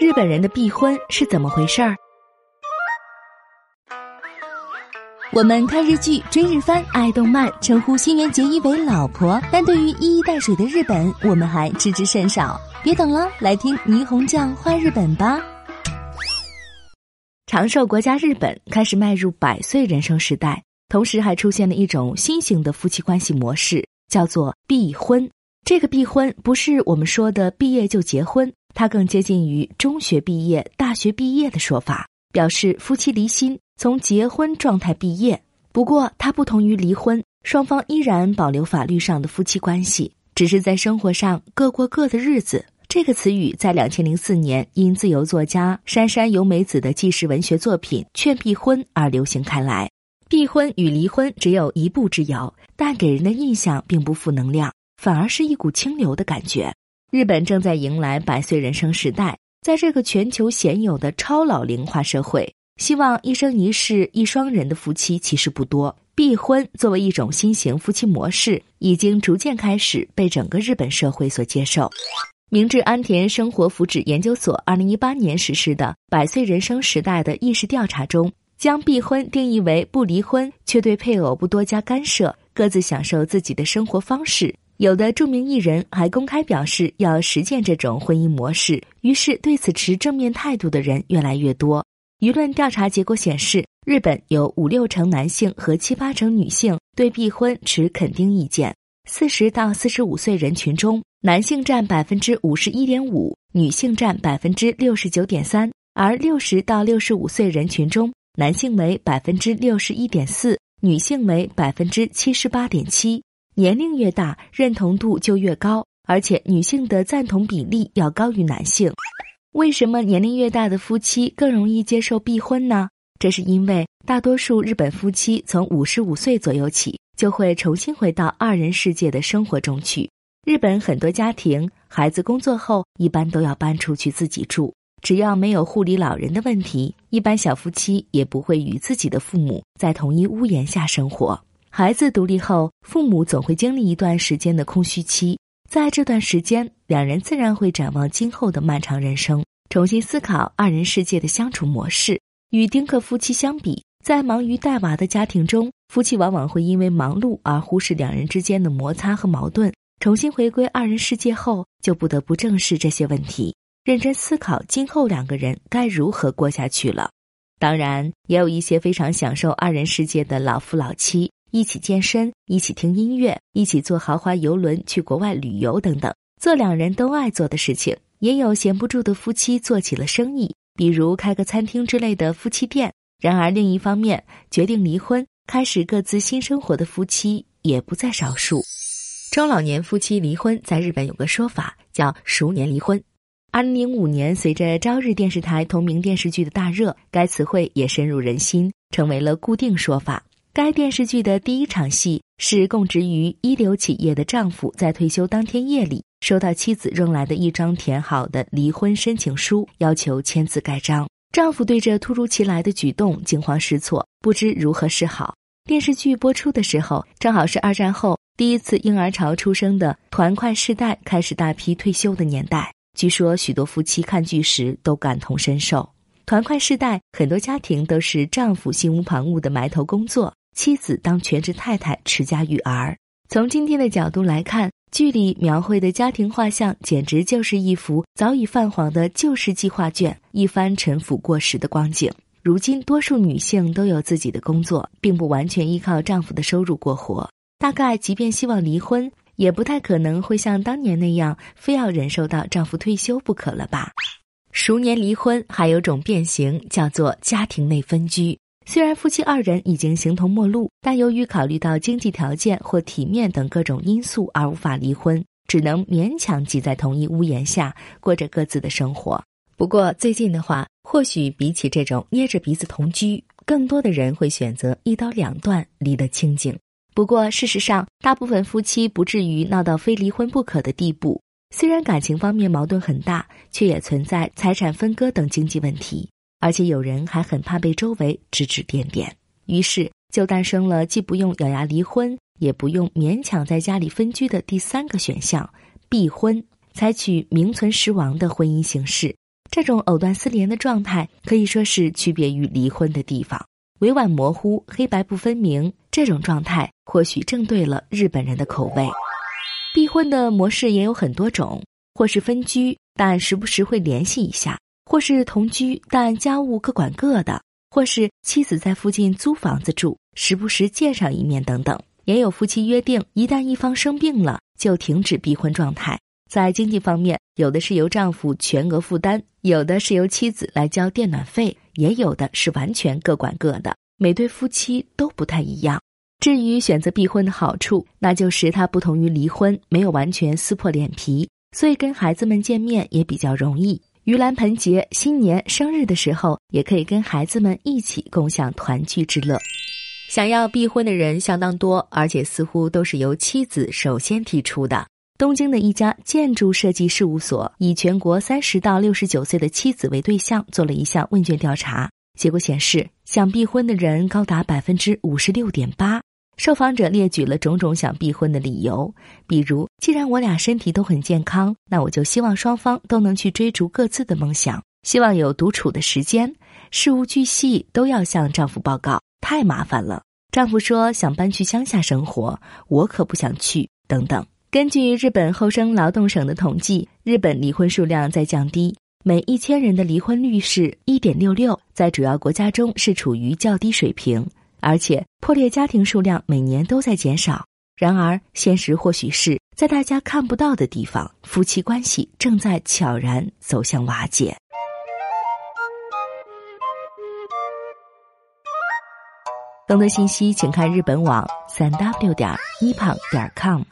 日本人的避婚是怎么回事儿？我们看日剧、追日番、爱动漫，称呼新垣结衣为老婆，但对于一衣带水的日本，我们还知之甚少。别等了，来听霓虹酱画日本吧。长寿国家日本开始迈入百岁人生时代，同时还出现了一种新型的夫妻关系模式，叫做避婚。这个避婚不是我们说的毕业就结婚，它更接近于中学毕业、大学毕业的说法，表示夫妻离心，从结婚状态毕业。不过，它不同于离婚，双方依然保留法律上的夫妻关系，只是在生活上各过各的日子。这个词语在两千零四年因自由作家杉山由美子的纪实文学作品《劝避婚》而流行开来。避婚与离婚只有一步之遥，但给人的印象并不负能量。反而是一股清流的感觉。日本正在迎来百岁人生时代，在这个全球鲜有的超老龄化社会，希望一生一世一双人的夫妻其实不多。避婚作为一种新型夫妻模式，已经逐渐开始被整个日本社会所接受。明治安田生活福祉研究所二零一八年实施的《百岁人生时代的意识调查》中，将避婚定义为不离婚，却对配偶不多加干涉，各自享受自己的生活方式。有的著名艺人还公开表示要实践这种婚姻模式，于是对此持正面态度的人越来越多。舆论调查结果显示，日本有五六成男性和七八成女性对避婚持肯定意见。四十到四十五岁人群中，男性占百分之五十一点五，女性占百分之六十九点三。而六十到六十五岁人群中，男性为百分之六十一点四，女性为百分之七十八点七。年龄越大，认同度就越高，而且女性的赞同比例要高于男性。为什么年龄越大的夫妻更容易接受避婚呢？这是因为大多数日本夫妻从五十五岁左右起就会重新回到二人世界的生活中去。日本很多家庭，孩子工作后一般都要搬出去自己住，只要没有护理老人的问题，一般小夫妻也不会与自己的父母在同一屋檐下生活。孩子独立后，父母总会经历一段时间的空虚期，在这段时间，两人自然会展望今后的漫长人生，重新思考二人世界的相处模式。与丁克夫妻相比，在忙于带娃的家庭中，夫妻往往会因为忙碌而忽视两人之间的摩擦和矛盾。重新回归二人世界后，就不得不正视这些问题，认真思考今后两个人该如何过下去了。当然，也有一些非常享受二人世界的老夫老妻。一起健身，一起听音乐，一起坐豪华游轮去国外旅游等等，做两人都爱做的事情。也有闲不住的夫妻做起了生意，比如开个餐厅之类的夫妻店。然而另一方面，决定离婚，开始各自新生活的夫妻也不在少数。中老年夫妻离婚在日本有个说法叫“熟年离婚”。二零零五年，随着朝日电视台同名电视剧的大热，该词汇也深入人心，成为了固定说法。该电视剧的第一场戏是供职于一流企业的丈夫在退休当天夜里收到妻子扔来的一张填好的离婚申请书，要求签字盖章。丈夫对这突如其来的举动惊慌失措，不知如何是好。电视剧播出的时候，正好是二战后第一次婴儿潮出生的团块世代开始大批退休的年代。据说许多夫妻看剧时都感同身受。团块世代很多家庭都是丈夫心无旁骛的埋头工作。妻子当全职太太持家育儿。从今天的角度来看，剧里描绘的家庭画像简直就是一幅早已泛黄的旧世纪画卷，一番陈腐过时的光景。如今，多数女性都有自己的工作，并不完全依靠丈夫的收入过活。大概，即便希望离婚，也不太可能会像当年那样，非要忍受到丈夫退休不可了吧？熟年离婚还有种变形，叫做家庭内分居。虽然夫妻二人已经形同陌路，但由于考虑到经济条件或体面等各种因素而无法离婚，只能勉强挤在同一屋檐下过着各自的生活。不过最近的话，或许比起这种捏着鼻子同居，更多的人会选择一刀两断，离得清静。不过事实上，大部分夫妻不至于闹到非离婚不可的地步。虽然感情方面矛盾很大，却也存在财产分割等经济问题。而且有人还很怕被周围指指点点，于是就诞生了既不用咬牙离婚，也不用勉强在家里分居的第三个选项——避婚，采取名存实亡的婚姻形式。这种藕断丝连的状态可以说是区别于离婚的地方，委婉模糊、黑白不分明。这种状态或许正对了日本人的口味。避婚的模式也有很多种，或是分居，但时不时会联系一下；或是同居，但家务各管各的；或是妻子在附近租房子住，时不时见上一面等等。也有夫妻约定，一旦一方生病了，就停止逼婚状态。在经济方面，有的是由丈夫全额负担，有的是由妻子来交电暖费，也有的是完全各管各的。每对夫妻都不太一样。至于选择避婚的好处，那就是它不同于离婚，没有完全撕破脸皮，所以跟孩子们见面也比较容易。盂兰盆节、新年、生日的时候，也可以跟孩子们一起共享团聚之乐。想要避婚的人相当多，而且似乎都是由妻子首先提出的。东京的一家建筑设计事务所以全国三十到六十九岁的妻子为对象做了一项问卷调查，结果显示，想避婚的人高达百分之五十六点八。受访者列举了种种想避婚的理由，比如，既然我俩身体都很健康，那我就希望双方都能去追逐各自的梦想，希望有独处的时间，事无巨细都要向丈夫报告，太麻烦了。丈夫说想搬去乡下生活，我可不想去，等等。根据日本厚生劳动省的统计，日本离婚数量在降低，每一千人的离婚率是一点六六，在主要国家中是处于较低水平，而且破裂家庭数量每年都在减少。然而，现实或许是在大家看不到的地方，夫妻关系正在悄然走向瓦解。更多信息，请看日本网三 w 点一胖点 com。